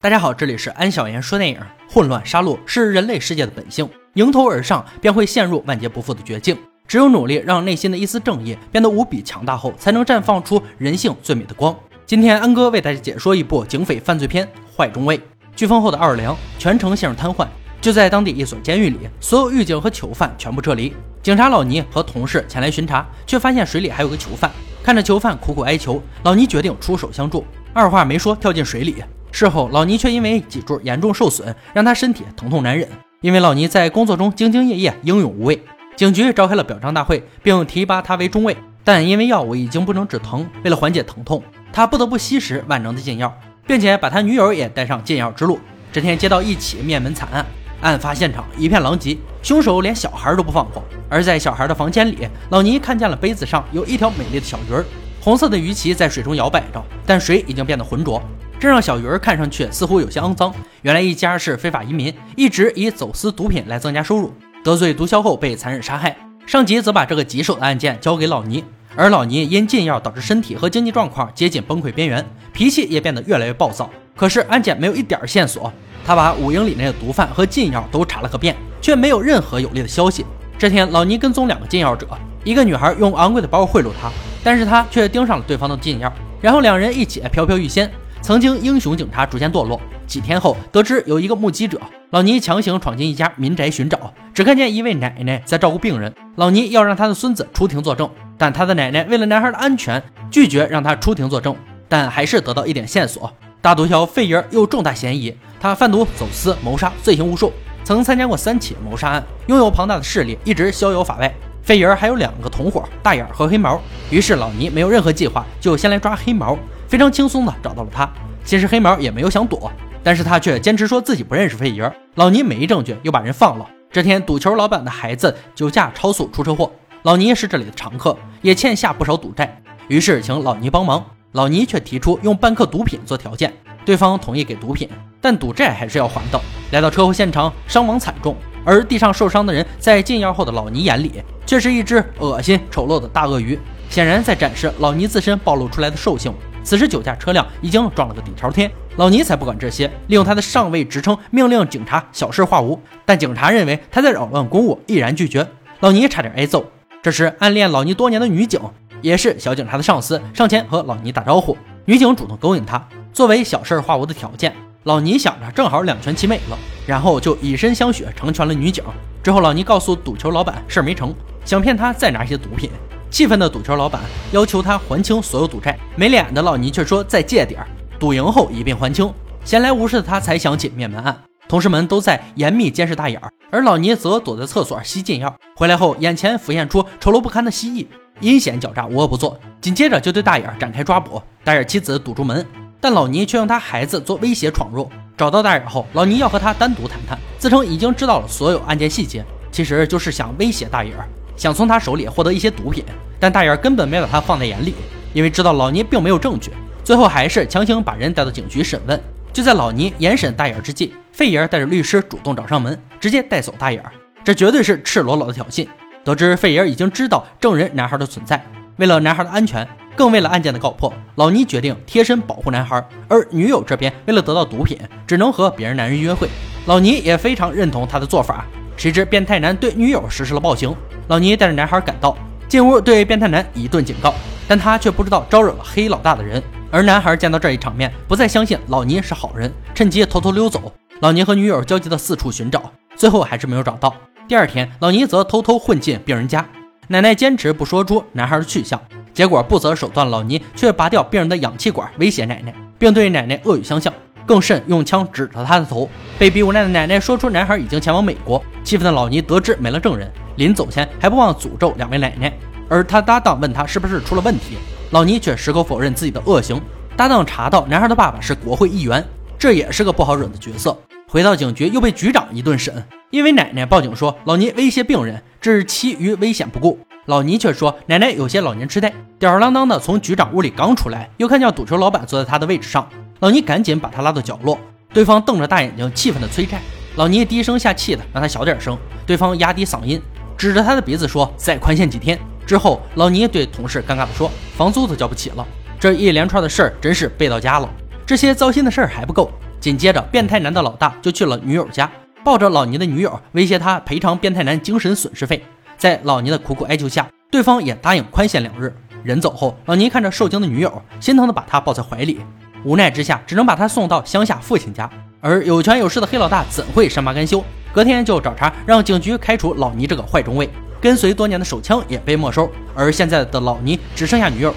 大家好，这里是安小言说电影。混乱杀戮是人类世界的本性，迎头而上便会陷入万劫不复的绝境。只有努力让内心的一丝正义变得无比强大后，才能绽放出人性最美的光。今天安哥为大家解说一部警匪犯罪片《坏中尉》。飓风后的奥尔良全城陷入瘫痪，就在当地一所监狱里，所有狱警和囚犯全部撤离。警察老尼和同事前来巡查，却发现水里还有个囚犯。看着囚犯苦苦哀求，老尼决定出手相助，二话没说跳进水里。事后，老尼却因为脊柱严重受损，让他身体疼痛难忍。因为老尼在工作中兢兢业业、英勇无畏，警局召开了表彰大会，并提拔他为中尉。但因为药物已经不能止疼，为了缓解疼痛，他不得不吸食万能的禁药，并且把他女友也带上禁药之路。这天接到一起灭门惨案，案发现场一片狼藉，凶手连小孩都不放过。而在小孩的房间里，老尼看见了杯子上有一条美丽的小鱼儿，红色的鱼鳍在水中摇摆着，但水已经变得浑浊。这让小鱼儿看上去似乎有些肮脏。原来一家是非法移民，一直以走私毒品来增加收入。得罪毒枭后被残忍杀害，上级则把这个棘手的案件交给老尼。而老尼因禁药导致身体和经济状况接近崩溃边缘，脾气也变得越来越暴躁。可是案件没有一点线索，他把五英里内的毒贩和禁药都查了个遍，却没有任何有利的消息。这天，老尼跟踪两个禁药者，一个女孩用昂贵的包贿赂他，但是他却盯上了对方的禁药，然后两人一起飘飘欲仙。曾经英雄警察逐渐堕落。几天后，得知有一个目击者，老尼强行闯进一家民宅寻找，只看见一位奶奶在照顾病人。老尼要让他的孙子出庭作证，但他的奶奶为了男孩的安全，拒绝让他出庭作证。但还是得到一点线索：大毒枭费爷有重大嫌疑，他贩毒、走私、谋杀，罪行无数，曾参加过三起谋杀案，拥有庞大的势力，一直逍遥法外。费爷还有两个同伙，大眼和黑毛。于是老尼没有任何计划，就先来抓黑毛。非常轻松的找到了他。其实黑毛也没有想躲，但是他却坚持说自己不认识费爷。老尼没证据，又把人放了。这天，赌球老板的孩子酒驾超速出车祸，老尼是这里的常客，也欠下不少赌债，于是请老尼帮忙。老尼却提出用半克毒品做条件，对方同意给毒品，但赌债还是要还的。来到车祸现场，伤亡惨重，而地上受伤的人在禁药后的老尼眼里，却是一只恶心丑陋的大鳄鱼，显然在展示老尼自身暴露出来的兽性。此时酒驾车辆已经撞了个底朝天，老尼才不管这些，利用他的上位职称命令警察小事化无。但警察认为他在扰乱公务，毅然拒绝。老尼差点挨揍。这时暗恋老尼多年的女警，也是小警察的上司，上前和老尼打招呼。女警主动勾引他，作为小事化无的条件，老尼想着正好两全其美了，然后就以身相许成全了女警。之后老尼告诉赌球老板事儿没成，想骗他再拿一些毒品。气愤的赌球老板要求他还清所有赌债，没脸的老尼却说再借点儿，赌赢后一并还清。闲来无事的他才想起灭门案，同事们都在严密监视大眼儿，而老尼则躲在厕所吸禁药。回来后，眼前浮现出丑陋不堪的蜥蜴，阴险狡诈，无恶不作。紧接着就对大眼儿展开抓捕，大眼儿妻子堵住门，但老尼却用他孩子做威胁闯入。找到大眼后，老尼要和他单独谈谈，自称已经知道了所有案件细节，其实就是想威胁大眼儿。想从他手里获得一些毒品，但大眼根本没把他放在眼里，因为知道老尼并没有证据。最后还是强行把人带到警局审问。就在老尼严审大眼之际，费爷带着律师主动找上门，直接带走大眼。这绝对是赤裸裸的挑衅。得知费爷已经知道证人男孩的存在，为了男孩的安全，更为了案件的告破，老尼决定贴身保护男孩。而女友这边为了得到毒品，只能和别人男人约会。老尼也非常认同他的做法。谁知变态男对女友实施了暴行。老尼带着男孩赶到，进屋对变态男一顿警告，但他却不知道招惹了黑老大的人。而男孩见到这一场面，不再相信老尼是好人，趁机偷偷溜走。老尼和女友焦急地四处寻找，最后还是没有找到。第二天，老尼则偷偷混进病人家，奶奶坚持不说出男孩的去向，结果不择手段，老尼却拔掉病人的氧气管，威胁奶奶，并对奶奶恶语相向。更甚，用枪指着他的头。被逼无奈的奶奶说出男孩已经前往美国。气愤的老尼得知没了证人，临走前还不忘诅咒两位奶奶。而他搭档问他是不是出了问题，老尼却矢口否认自己的恶行。搭档查到男孩的爸爸是国会议员，这也是个不好惹的角色。回到警局又被局长一顿审，因为奶奶报警说老尼威胁病人，置其于危险不顾。老尼却说奶奶有些老年痴呆，吊儿郎当的从局长屋里刚出来，又看见赌球老板坐在他的位置上。老尼赶紧把他拉到角落，对方瞪着大眼睛，气愤的催债。老尼低声下气的让他小点声，对方压低嗓音，指着他的鼻子说：“再宽限几天。”之后，老尼对同事尴尬的说：“房租都交不起了。”这一连串的事儿真是背到家了。这些糟心的事儿还不够，紧接着，变态男的老大就去了女友家，抱着老倪的女友，威胁他赔偿变态男精神损失费。在老倪的苦苦哀求下，对方也答应宽限两日。人走后，老倪看着受惊的女友，心疼的把她抱在怀里，无奈之下，只能把他送到乡下父亲家。而有权有势的黑老大怎会善罢甘休？隔天就找茬，让警局开除老倪这个坏中尉，跟随多年的手枪也被没收。而现在的老倪只剩下女友了，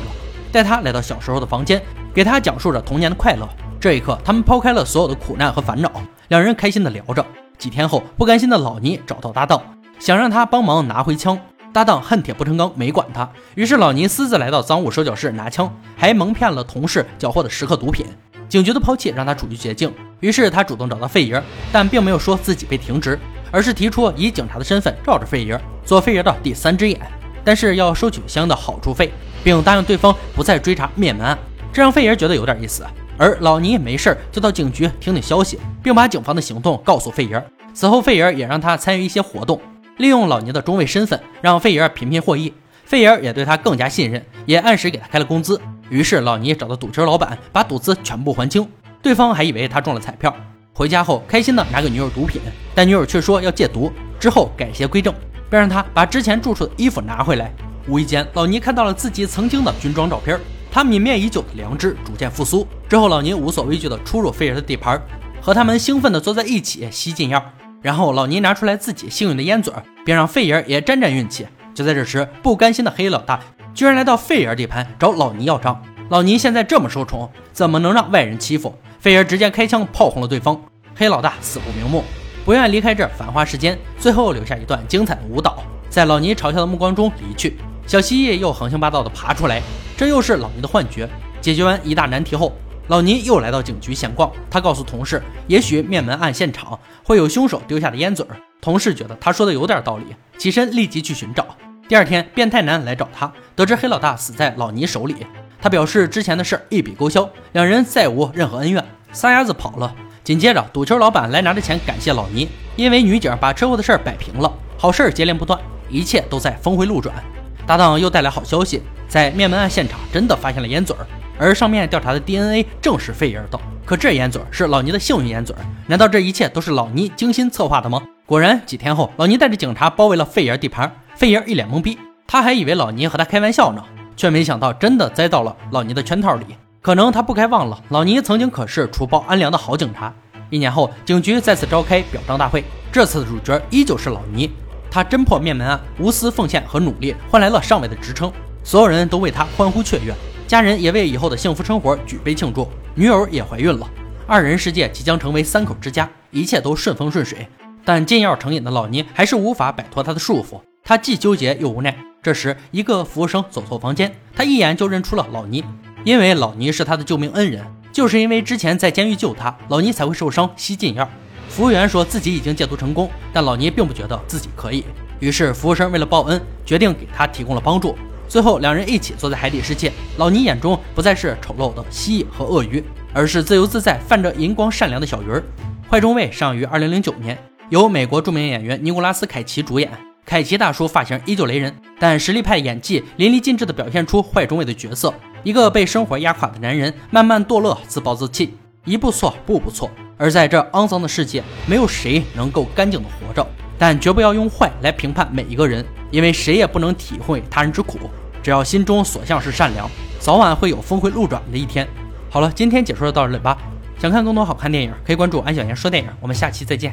带他来到小时候的房间，给他讲述着童年的快乐。这一刻，他们抛开了所有的苦难和烦恼，两人开心的聊着。几天后，不甘心的老倪找到搭档，想让他帮忙拿回枪。搭档恨铁不成钢，没管他。于是老倪私自来到赃物收缴室拿枪，还蒙骗了同事缴获的十克毒品。警局的抛弃让他处于绝境，于是他主动找到费爷，但并没有说自己被停职，而是提出以警察的身份罩着费爷，做费爷的第三只眼，但是要收取相应的好处费，并答应对方不再追查灭门案。这让费爷觉得有点意思。而老倪没事就到警局听听消息，并把警方的行动告诉费爷。此后，费爷也让他参与一些活动，利用老尼的中尉身份，让费爷频频获益。费爷也对他更加信任，也按时给他开了工资。于是，老尼找到赌球老板，把赌资全部还清。对方还以为他中了彩票。回家后，开心的拿给女友毒品，但女友却说要戒毒，之后改邪归正，并让他把之前住处的衣服拿回来。无意间，老尼看到了自己曾经的军装照片。他泯灭已久的良知逐渐复苏。之后，老尼无所畏惧的出入费爷的地盘，和他们兴奋的坐在一起吸禁药。然后，老倪拿出来自己幸运的烟嘴，并让费爷也沾沾运气。就在这时，不甘心的黑老大居然来到费爷地盘找老倪要账。老倪现在这么受宠，怎么能让外人欺负？费爷直接开枪炮轰了对方。黑老大死不瞑目，不愿离开这繁华世间，最后留下一段精彩的舞蹈，在老倪嘲笑的目光中离去。小蜥蜴又横行霸道地爬出来。这又是老倪的幻觉。解决完一大难题后，老倪又来到警局闲逛。他告诉同事，也许灭门案现场会有凶手丢下的烟嘴儿。同事觉得他说的有点道理，起身立即去寻找。第二天，变态男来找他，得知黑老大死在老倪手里，他表示之前的事一笔勾销，两人再无任何恩怨，撒丫子跑了。紧接着，赌球老板来拿着钱感谢老倪，因为女警把车祸的事摆平了，好事接连不断，一切都在峰回路转。搭档又带来好消息。在灭门案现场，真的发现了烟嘴儿，而上面调查的 DNA 正是费爷的。可这烟嘴是老倪的幸运烟嘴，难道这一切都是老倪精心策划的吗？果然，几天后，老倪带着警察包围了费爷地盘，费爷一脸懵逼，他还以为老倪和他开玩笑呢，却没想到真的栽到了老倪的圈套里。可能他不该忘了，老倪曾经可是除暴安良的好警察。一年后，警局再次召开表彰大会，这次的主角依旧是老倪，他侦破灭门案，无私奉献和努力换来了上尉的职称。所有人都为他欢呼雀跃，家人也为以后的幸福生活举杯庆祝。女友也怀孕了，二人世界即将成为三口之家，一切都顺风顺水。但禁药成瘾的老倪还是无法摆脱他的束缚，他既纠结又无奈。这时，一个服务生走错房间，他一眼就认出了老倪，因为老倪是他的救命恩人，就是因为之前在监狱救他，老倪才会受伤吸禁药。服务员说自己已经戒毒成功，但老倪并不觉得自己可以，于是服务生为了报恩，决定给他提供了帮助。最后，两人一起坐在海底世界。老尼眼中不再是丑陋的蜥蜴和鳄鱼，而是自由自在、泛着银光、善良的小鱼儿。坏中尉上于二零零九年，由美国著名演员尼古拉斯·凯奇主演。凯奇大叔发型依旧雷人，但实力派演技淋漓尽致地表现出坏中尉的角色。一个被生活压垮的男人，慢慢堕落、自暴自弃，一步错，步步错。而在这肮脏的世界，没有谁能够干净的活着。但绝不要用坏来评判每一个人，因为谁也不能体会他人之苦。只要心中所向是善良，早晚会有峰回路转的一天。好了，今天解说就到这里吧。想看更多好看电影，可以关注安小言说电影。我们下期再见。